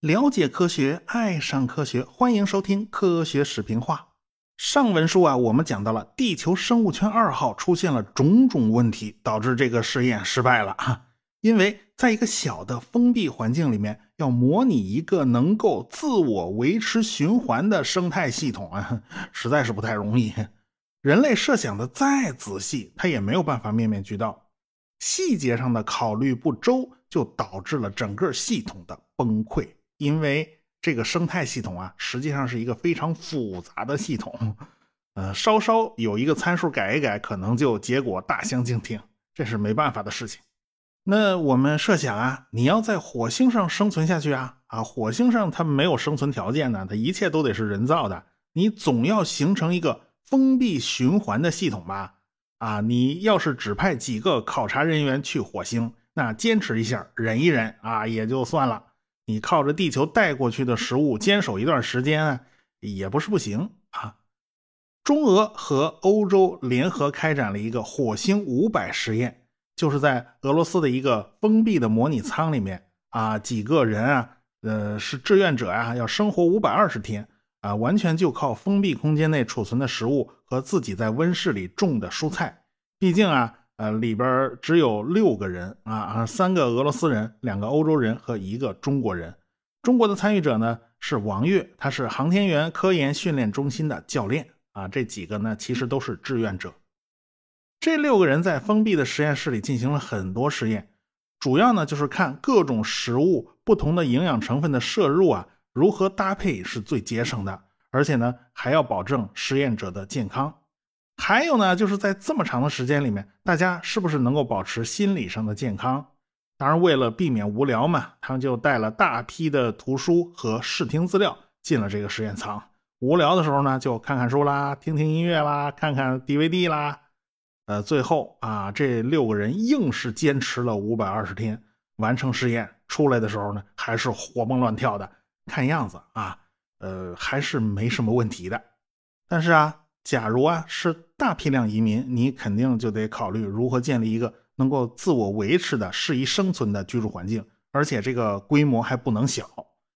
了解科学，爱上科学，欢迎收听科学视频化。上文书啊，我们讲到了地球生物圈二号出现了种种问题，导致这个实验失败了啊。因为在一个小的封闭环境里面，要模拟一个能够自我维持循环的生态系统啊，实在是不太容易。人类设想的再仔细，他也没有办法面面俱到，细节上的考虑不周，就导致了整个系统的崩溃。因为这个生态系统啊，实际上是一个非常复杂的系统，呃，稍稍有一个参数改一改，可能就结果大相径庭，这是没办法的事情。那我们设想啊，你要在火星上生存下去啊，啊，火星上它没有生存条件呢，它一切都得是人造的，你总要形成一个封闭循环的系统吧？啊，你要是只派几个考察人员去火星，那坚持一下，忍一忍啊，也就算了。你靠着地球带过去的食物坚守一段时间啊，也不是不行啊。中俄和欧洲联合开展了一个火星五百实验，就是在俄罗斯的一个封闭的模拟舱里面啊，几个人啊，呃，是志愿者啊，要生活五百二十天啊，完全就靠封闭空间内储存的食物和自己在温室里种的蔬菜。毕竟啊。呃，里边只有六个人啊啊，三个俄罗斯人，两个欧洲人和一个中国人。中国的参与者呢是王悦，他是航天员科研训练中心的教练啊。这几个呢其实都是志愿者。这六个人在封闭的实验室里进行了很多实验，主要呢就是看各种食物不同的营养成分的摄入啊如何搭配是最节省的，而且呢还要保证实验者的健康。还有呢，就是在这么长的时间里面，大家是不是能够保持心理上的健康？当然，为了避免无聊嘛，他们就带了大批的图书和视听资料进了这个实验舱。无聊的时候呢，就看看书啦，听听音乐啦，看看 DVD 啦。呃，最后啊，这六个人硬是坚持了五百二十天，完成实验。出来的时候呢，还是活蹦乱跳的，看样子啊，呃，还是没什么问题的。但是啊。假如啊是大批量移民，你肯定就得考虑如何建立一个能够自我维持的、适宜生存的居住环境，而且这个规模还不能小，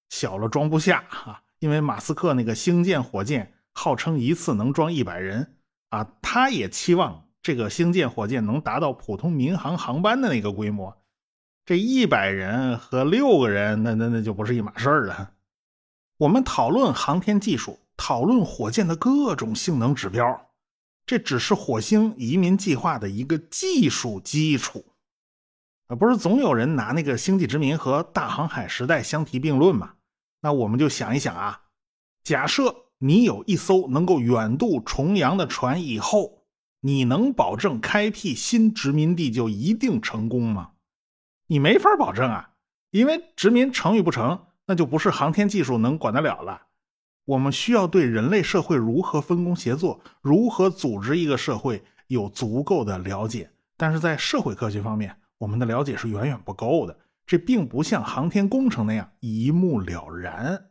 小了装不下啊。因为马斯克那个星舰火箭号称一次能装一百人啊，他也期望这个星舰火箭能达到普通民航航班的那个规模。这一百人和六个人，那那那就不是一码事儿了。我们讨论航天技术。讨论火箭的各种性能指标，这只是火星移民计划的一个技术基础啊！不是总有人拿那个星际殖民和大航海时代相提并论吗？那我们就想一想啊，假设你有一艘能够远渡重洋的船，以后你能保证开辟新殖民地就一定成功吗？你没法保证啊，因为殖民成与不成，那就不是航天技术能管得了了。我们需要对人类社会如何分工协作、如何组织一个社会有足够的了解，但是在社会科学方面，我们的了解是远远不够的。这并不像航天工程那样一目了然。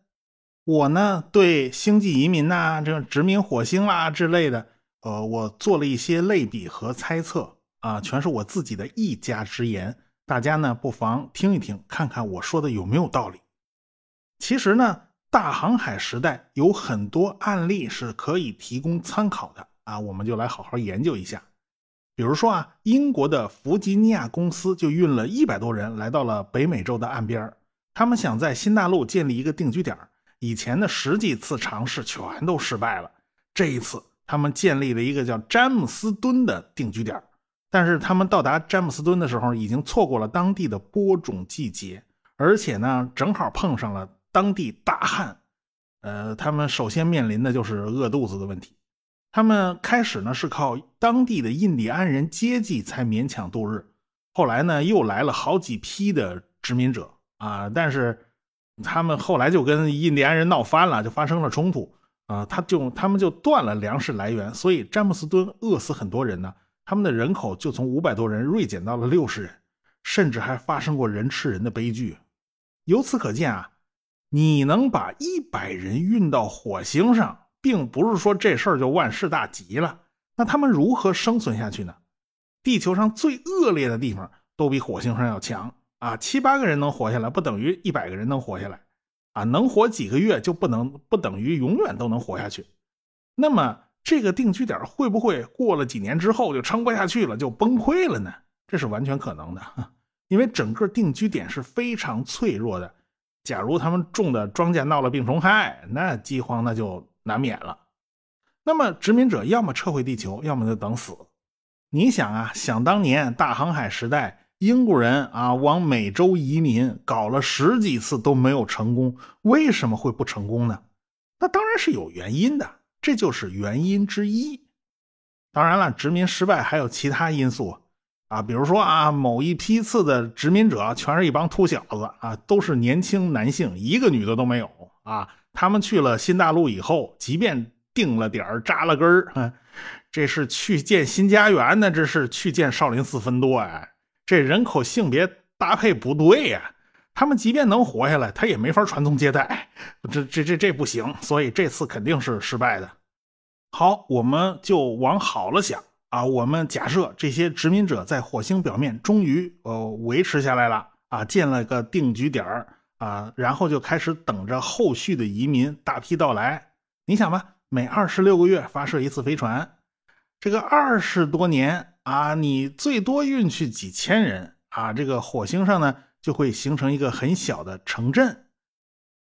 我呢，对星际移民呐、这个殖民火星啦之类的，呃，我做了一些类比和猜测啊，全是我自己的一家之言。大家呢，不妨听一听，看看我说的有没有道理。其实呢。大航海时代有很多案例是可以提供参考的啊，我们就来好好研究一下。比如说啊，英国的弗吉尼亚公司就运了一百多人来到了北美洲的岸边他们想在新大陆建立一个定居点以前的十几次尝试全都失败了，这一次他们建立了一个叫詹姆斯敦的定居点但是他们到达詹姆斯敦的时候，已经错过了当地的播种季节，而且呢，正好碰上了。当地大旱，呃，他们首先面临的就是饿肚子的问题。他们开始呢是靠当地的印第安人接济才勉强度日，后来呢又来了好几批的殖民者啊，但是他们后来就跟印第安人闹翻了，就发生了冲突啊，他就他们就断了粮食来源，所以詹姆斯敦饿死很多人呢，他们的人口就从五百多人锐减到了六十人，甚至还发生过人吃人的悲剧。由此可见啊。你能把一百人运到火星上，并不是说这事儿就万事大吉了。那他们如何生存下去呢？地球上最恶劣的地方都比火星上要强啊！七八个人能活下来，不等于一百个人能活下来啊！能活几个月就不能不等于永远都能活下去。那么这个定居点会不会过了几年之后就撑不下去了，就崩溃了呢？这是完全可能的，因为整个定居点是非常脆弱的。假如他们种的庄稼闹了病虫害，那饥荒那就难免了。那么殖民者要么撤回地球，要么就等死。你想啊，想当年大航海时代，英国人啊往美洲移民，搞了十几次都没有成功，为什么会不成功呢？那当然是有原因的，这就是原因之一。当然了，殖民失败还有其他因素。啊，比如说啊，某一批次的殖民者全是一帮秃小子啊，都是年轻男性，一个女的都没有啊。他们去了新大陆以后，即便定了点儿、扎了根儿，这是去见新家园呢，这是去见少林寺分舵呀。这人口性别搭配不对呀，他们即便能活下来，他也没法传宗接代，这这这这不行，所以这次肯定是失败的。好，我们就往好了想。啊，我们假设这些殖民者在火星表面终于呃维持下来了啊，建了个定居点啊，然后就开始等着后续的移民大批到来。你想吧，每二十六个月发射一次飞船，这个二十多年啊，你最多运去几千人啊，这个火星上呢就会形成一个很小的城镇。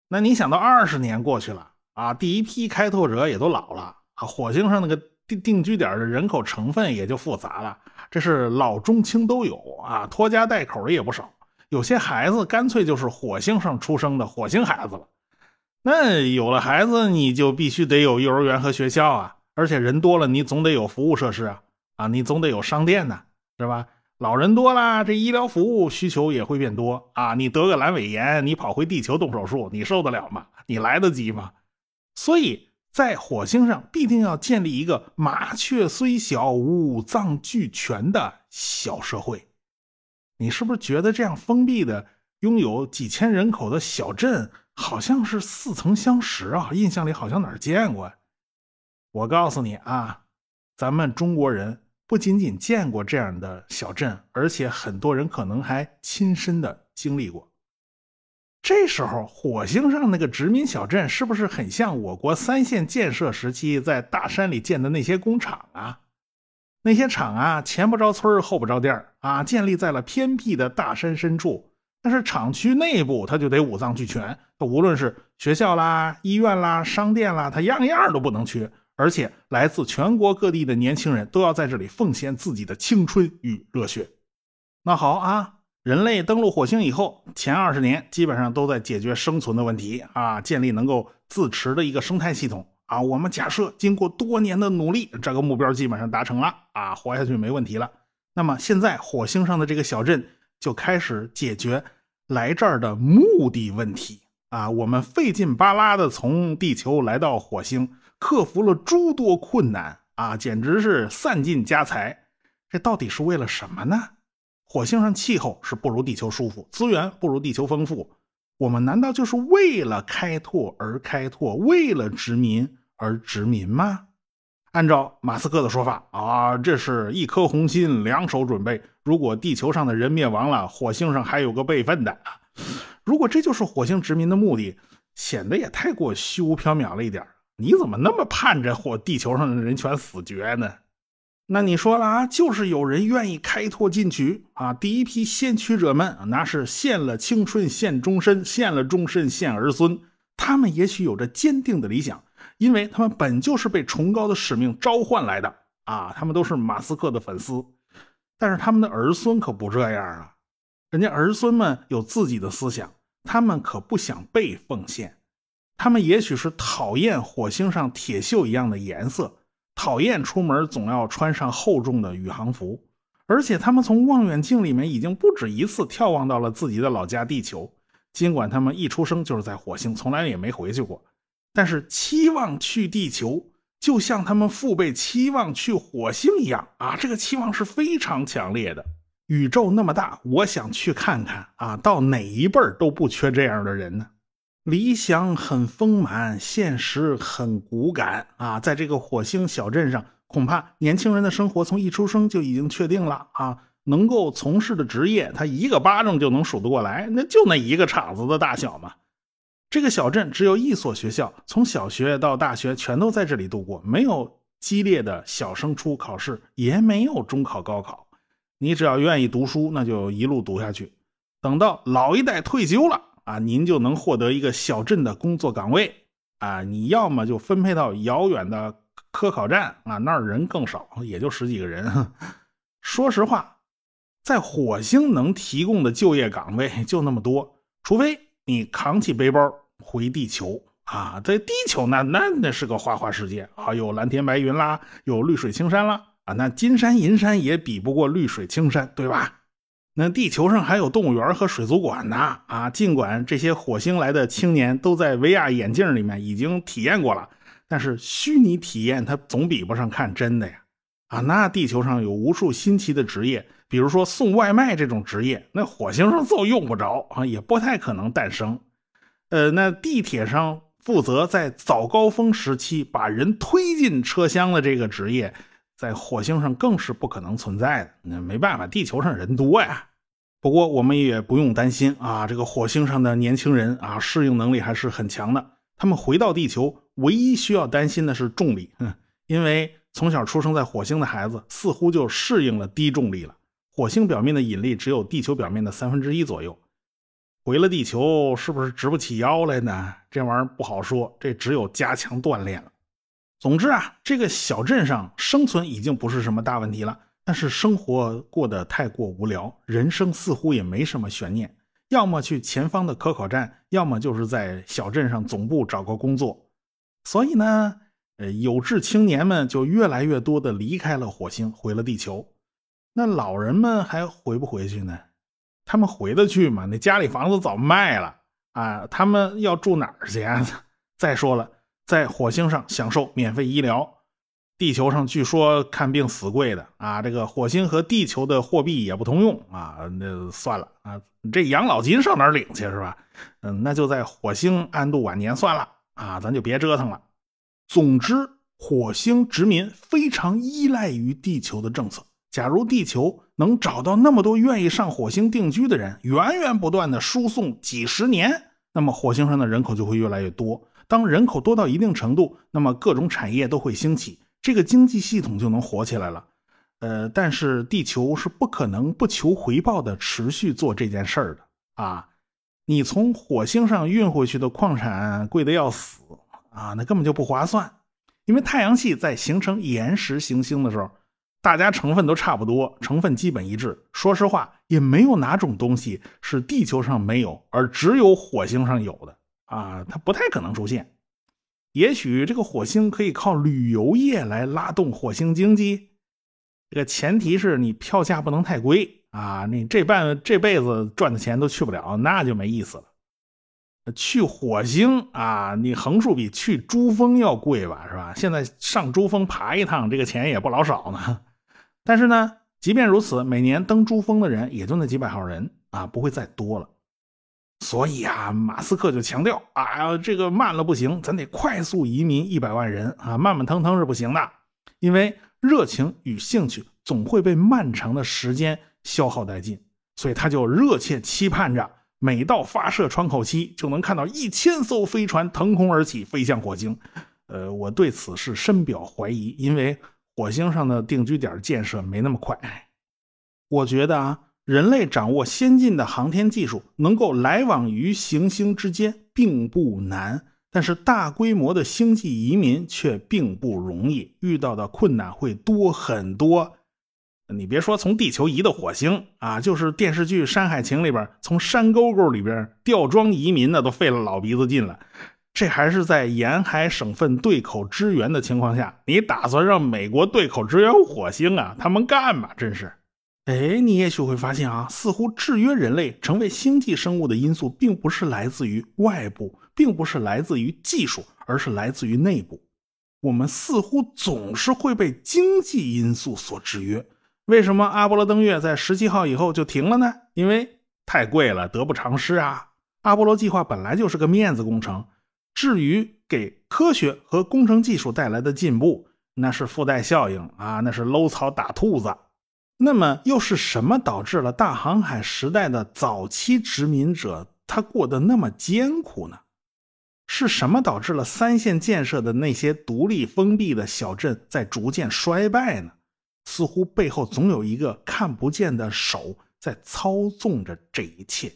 那你想到二十年过去了啊，第一批开拓者也都老了啊，火星上那个。定定居点的人口成分也就复杂了，这是老中青都有啊，拖家带口的也不少。有些孩子干脆就是火星上出生的火星孩子了。那有了孩子，你就必须得有幼儿园和学校啊，而且人多了，你总得有服务设施啊，啊，你总得有商店呢，是吧？老人多了，这医疗服务需求也会变多啊。你得个阑尾炎，你跑回地球动手术，你受得了吗？你来得及吗？所以。在火星上必定要建立一个麻雀虽小五脏俱全的小社会，你是不是觉得这样封闭的、拥有几千人口的小镇好像是似曾相识啊？印象里好像哪儿见过？我告诉你啊，咱们中国人不仅仅见过这样的小镇，而且很多人可能还亲身的经历过。这时候，火星上那个殖民小镇是不是很像我国三线建设时期在大山里建的那些工厂啊？那些厂啊，前不着村后不着店啊，建立在了偏僻的大山深处。但是厂区内部它就得五脏俱全，无论是学校啦、医院啦、商店啦，它样样都不能缺。而且来自全国各地的年轻人都要在这里奉献自己的青春与热血。那好啊。人类登陆火星以后，前二十年基本上都在解决生存的问题啊，建立能够自持的一个生态系统啊。我们假设经过多年的努力，这个目标基本上达成了啊，活下去没问题了。那么现在火星上的这个小镇就开始解决来这儿的目的问题啊。我们费劲巴拉的从地球来到火星，克服了诸多困难啊，简直是散尽家财。这到底是为了什么呢？火星上气候是不如地球舒服，资源不如地球丰富。我们难道就是为了开拓而开拓，为了殖民而殖民吗？按照马斯克的说法啊，这是一颗红心，两手准备。如果地球上的人灭亡了，火星上还有个备份的。如果这就是火星殖民的目的，显得也太过虚无缥缈了一点。你怎么那么盼着火地球上的人全死绝呢？那你说了啊，就是有人愿意开拓进取啊！第一批先驱者们，那是献了青春献终身，献了终身献儿孙。他们也许有着坚定的理想，因为他们本就是被崇高的使命召唤来的啊！他们都是马斯克的粉丝，但是他们的儿孙可不这样啊！人家儿孙们有自己的思想，他们可不想被奉献。他们也许是讨厌火星上铁锈一样的颜色。讨厌出门总要穿上厚重的宇航服，而且他们从望远镜里面已经不止一次眺望到了自己的老家地球。尽管他们一出生就是在火星，从来也没回去过，但是期望去地球，就像他们父辈期望去火星一样啊！这个期望是非常强烈的。宇宙那么大，我想去看看啊！到哪一辈儿都不缺这样的人呢。理想很丰满，现实很骨感啊！在这个火星小镇上，恐怕年轻人的生活从一出生就已经确定了啊！能够从事的职业，他一个巴掌就能数得过来，那就那一个厂子的大小嘛。这个小镇只有一所学校，从小学到大学全都在这里度过，没有激烈的小升初考试，也没有中考、高考。你只要愿意读书，那就一路读下去。等到老一代退休了啊，您就能获得一个小镇的工作岗位啊。你要么就分配到遥远的科考站啊，那儿人更少，也就十几个人。说实话，在火星能提供的就业岗位就那么多，除非你扛起背包回地球啊。在地球那那那是个花花世界啊，有蓝天白云啦，有绿水青山啦啊，那金山银山也比不过绿水青山，对吧？那地球上还有动物园和水族馆呢啊！尽管这些火星来的青年都在 VR 眼镜里面已经体验过了，但是虚拟体验它总比不上看真的呀！啊，那地球上有无数新奇的职业，比如说送外卖这种职业，那火星上就用不着啊，也不太可能诞生。呃，那地铁上负责在早高峰时期把人推进车厢的这个职业。在火星上更是不可能存在的。那没办法，地球上人多呀。不过我们也不用担心啊，这个火星上的年轻人啊，适应能力还是很强的。他们回到地球，唯一需要担心的是重力，因为从小出生在火星的孩子似乎就适应了低重力了。火星表面的引力只有地球表面的三分之一左右。回了地球，是不是直不起腰来呢？这玩意儿不好说，这只有加强锻炼了。总之啊，这个小镇上生存已经不是什么大问题了，但是生活过得太过无聊，人生似乎也没什么悬念，要么去前方的科考站，要么就是在小镇上总部找个工作。所以呢，呃，有志青年们就越来越多的离开了火星，回了地球。那老人们还回不回去呢？他们回得去吗？那家里房子早卖了啊，他们要住哪儿去啊？再说了。在火星上享受免费医疗，地球上据说看病死贵的啊！这个火星和地球的货币也不通用啊，那算了啊，这养老金上哪领去是吧？嗯，那就在火星安度晚年算了啊，咱就别折腾了。总之，火星殖民非常依赖于地球的政策。假如地球能找到那么多愿意上火星定居的人，源源不断的输送几十年，那么火星上的人口就会越来越多。当人口多到一定程度，那么各种产业都会兴起，这个经济系统就能活起来了。呃，但是地球是不可能不求回报的持续做这件事儿的啊！你从火星上运回去的矿产贵的要死啊，那根本就不划算。因为太阳系在形成岩石行星的时候，大家成分都差不多，成分基本一致。说实话，也没有哪种东西是地球上没有，而只有火星上有的。啊，它不太可能出现。也许这个火星可以靠旅游业来拉动火星经济，这个前提是你票价不能太贵啊。你这半这辈子赚的钱都去不了，那就没意思了。去火星啊，你横竖比去珠峰要贵吧，是吧？现在上珠峰爬一趟，这个钱也不老少呢。但是呢，即便如此，每年登珠峰的人也就那几百号人啊，不会再多了。所以啊，马斯克就强调啊，这个慢了不行，咱得快速移民一百万人啊，慢慢腾腾是不行的，因为热情与兴趣总会被漫长的时间消耗殆尽。所以他就热切期盼着，每到发射窗口期，就能看到一千艘飞船腾空而起，飞向火星。呃，我对此是深表怀疑，因为火星上的定居点建设没那么快。我觉得啊。人类掌握先进的航天技术，能够来往于行星之间，并不难。但是大规模的星际移民却并不容易，遇到的困难会多很多。你别说从地球移到火星啊，就是电视剧《山海情》里边从山沟沟里边吊装移民，那都费了老鼻子劲了。这还是在沿海省份对口支援的情况下，你打算让美国对口支援火星啊？他们干嘛？真是。哎，你也许会发现啊，似乎制约人类成为星际生物的因素，并不是来自于外部，并不是来自于技术，而是来自于内部。我们似乎总是会被经济因素所制约。为什么阿波罗登月在十七号以后就停了呢？因为太贵了，得不偿失啊！阿波罗计划本来就是个面子工程。至于给科学和工程技术带来的进步，那是附带效应啊，那是搂草打兔子。那么又是什么导致了大航海时代的早期殖民者他过得那么艰苦呢？是什么导致了三线建设的那些独立封闭的小镇在逐渐衰败呢？似乎背后总有一个看不见的手在操纵着这一切。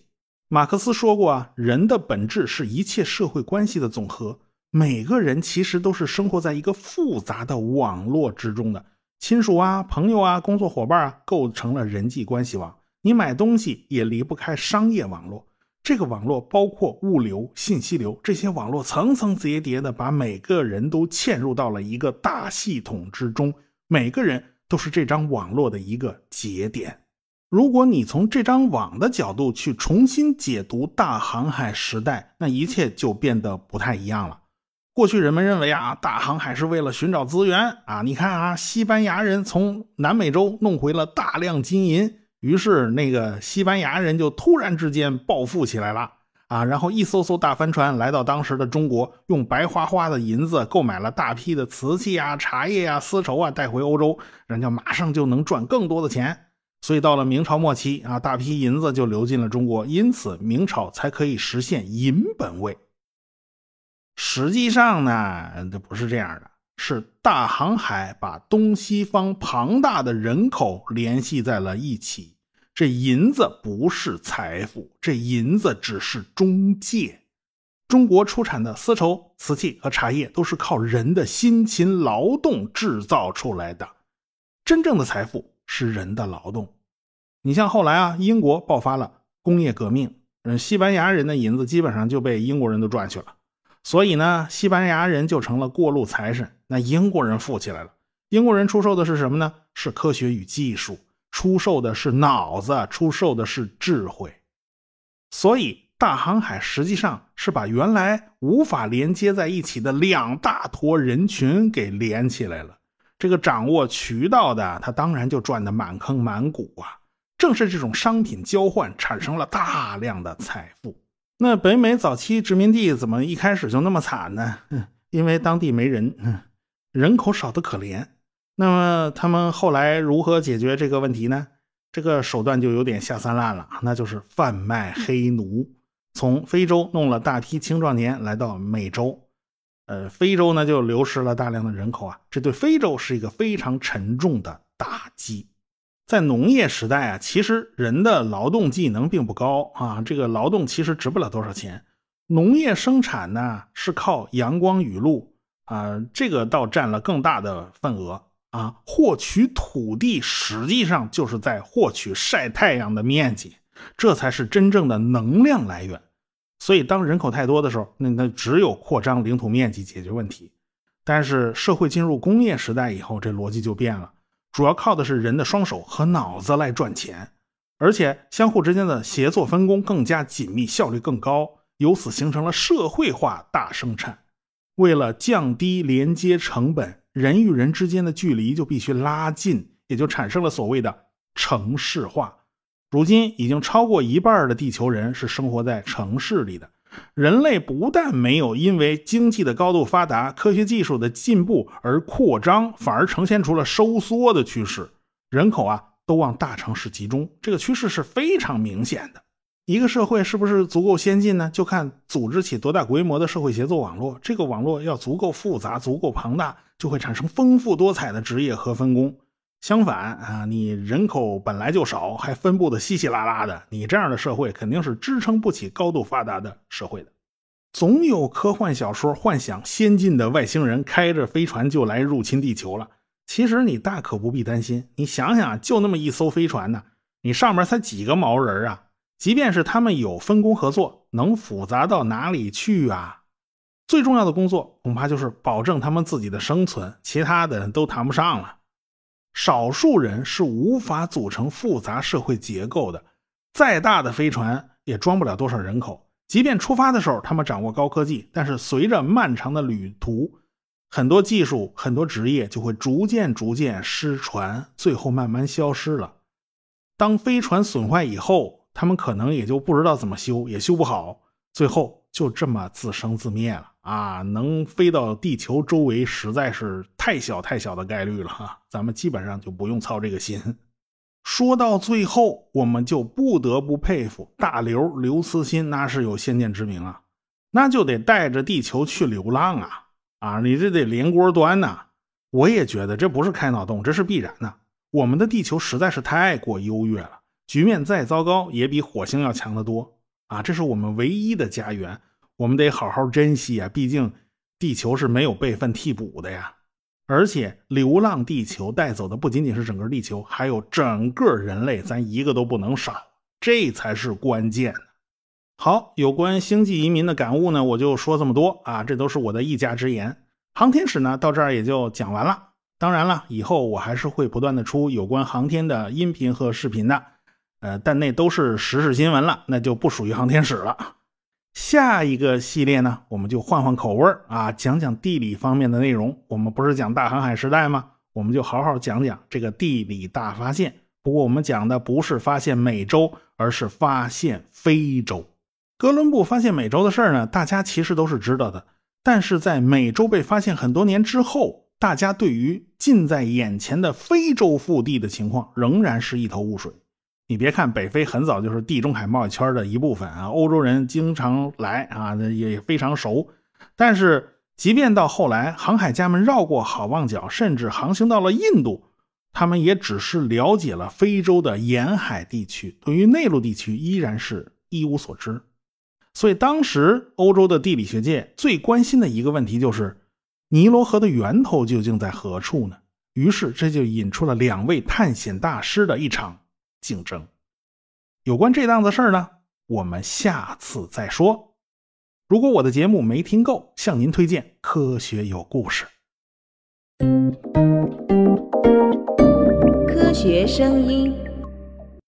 马克思说过啊，人的本质是一切社会关系的总和。每个人其实都是生活在一个复杂的网络之中的，亲属啊、朋友啊、工作伙伴啊，构成了人际关系网。你买东西也离不开商业网络。这个网络包括物流、信息流，这些网络层层叠叠的把每个人都嵌入到了一个大系统之中，每个人都是这张网络的一个节点。如果你从这张网的角度去重新解读大航海时代，那一切就变得不太一样了。过去人们认为啊，大航海是为了寻找资源啊，你看啊，西班牙人从南美洲弄回了大量金银。于是，那个西班牙人就突然之间暴富起来了啊！然后一艘艘大帆船来到当时的中国，用白花花的银子购买了大批的瓷器啊、茶叶啊、丝绸啊，带回欧洲，人家马上就能赚更多的钱。所以到了明朝末期啊，大批银子就流进了中国，因此明朝才可以实现银本位。实际上呢，这不是这样的。是大航海把东西方庞大的人口联系在了一起。这银子不是财富，这银子只是中介。中国出产的丝绸、瓷器和茶叶都是靠人的辛勤劳动制造出来的。真正的财富是人的劳动。你像后来啊，英国爆发了工业革命，嗯，西班牙人的银子基本上就被英国人都赚去了。所以呢，西班牙人就成了过路财神，那英国人富起来了。英国人出售的是什么呢？是科学与技术，出售的是脑子，出售的是智慧。所以，大航海实际上是把原来无法连接在一起的两大坨人群给连起来了。这个掌握渠道的，他当然就赚得满坑满谷啊。正是这种商品交换，产生了大量的财富。那北美早期殖民地怎么一开始就那么惨呢？因为当地没人，人口少得可怜。那么他们后来如何解决这个问题呢？这个手段就有点下三滥了，那就是贩卖黑奴，从非洲弄了大批青壮年来到美洲，呃，非洲呢就流失了大量的人口啊，这对非洲是一个非常沉重的打击。在农业时代啊，其实人的劳动技能并不高啊，这个劳动其实值不了多少钱。农业生产呢是靠阳光雨露啊，这个倒占了更大的份额啊。获取土地实际上就是在获取晒太阳的面积，这才是真正的能量来源。所以当人口太多的时候，那那只有扩张领土面积解决问题。但是社会进入工业时代以后，这逻辑就变了。主要靠的是人的双手和脑子来赚钱，而且相互之间的协作分工更加紧密，效率更高，由此形成了社会化大生产。为了降低连接成本，人与人之间的距离就必须拉近，也就产生了所谓的城市化。如今已经超过一半的地球人是生活在城市里的。人类不但没有因为经济的高度发达、科学技术的进步而扩张，反而呈现出了收缩的趋势。人口啊都往大城市集中，这个趋势是非常明显的。一个社会是不是足够先进呢？就看组织起多大规模的社会协作网络。这个网络要足够复杂、足够庞大，就会产生丰富多彩的职业和分工。相反啊，你人口本来就少，还分布的稀稀拉拉的，你这样的社会肯定是支撑不起高度发达的社会的。总有科幻小说幻想先进的外星人开着飞船就来入侵地球了。其实你大可不必担心，你想想，就那么一艘飞船呢，你上面才几个毛人啊？即便是他们有分工合作，能复杂到哪里去啊？最重要的工作恐怕就是保证他们自己的生存，其他的都谈不上了。少数人是无法组成复杂社会结构的，再大的飞船也装不了多少人口。即便出发的时候他们掌握高科技，但是随着漫长的旅途，很多技术、很多职业就会逐渐、逐渐失传，最后慢慢消失了。当飞船损坏以后，他们可能也就不知道怎么修，也修不好，最后就这么自生自灭了。啊，能飞到地球周围实在是太小太小的概率了哈，咱们基本上就不用操这个心。说到最后，我们就不得不佩服大刘刘慈欣，那是有先见之明啊，那就得带着地球去流浪啊啊，你这得连锅端呐！我也觉得这不是开脑洞，这是必然的。我们的地球实在是太过优越了，局面再糟糕也比火星要强得多啊！这是我们唯一的家园，我们得好好珍惜啊！毕竟地球是没有备份替补的呀。而且，流浪地球带走的不仅仅是整个地球，还有整个人类，咱一个都不能少，这才是关键。好，有关星际移民的感悟呢，我就说这么多啊，这都是我的一家之言。航天史呢，到这儿也就讲完了。当然了，以后我还是会不断的出有关航天的音频和视频的，呃，但那都是时事新闻了，那就不属于航天史了。下一个系列呢，我们就换换口味啊，讲讲地理方面的内容。我们不是讲大航海时代吗？我们就好好讲讲这个地理大发现。不过我们讲的不是发现美洲，而是发现非洲。哥伦布发现美洲的事儿呢，大家其实都是知道的。但是在美洲被发现很多年之后，大家对于近在眼前的非洲腹地的情况仍然是一头雾水。你别看北非很早就是地中海贸易圈的一部分啊，欧洲人经常来啊，也非常熟。但是，即便到后来，航海家们绕过好望角，甚至航行到了印度，他们也只是了解了非洲的沿海地区，对于内陆地区依然是一无所知。所以，当时欧洲的地理学界最关心的一个问题就是，尼罗河的源头究竟在何处呢？于是，这就引出了两位探险大师的一场。竞争，有关这档子事儿呢，我们下次再说。如果我的节目没听够，向您推荐《科学有故事》。科学声音。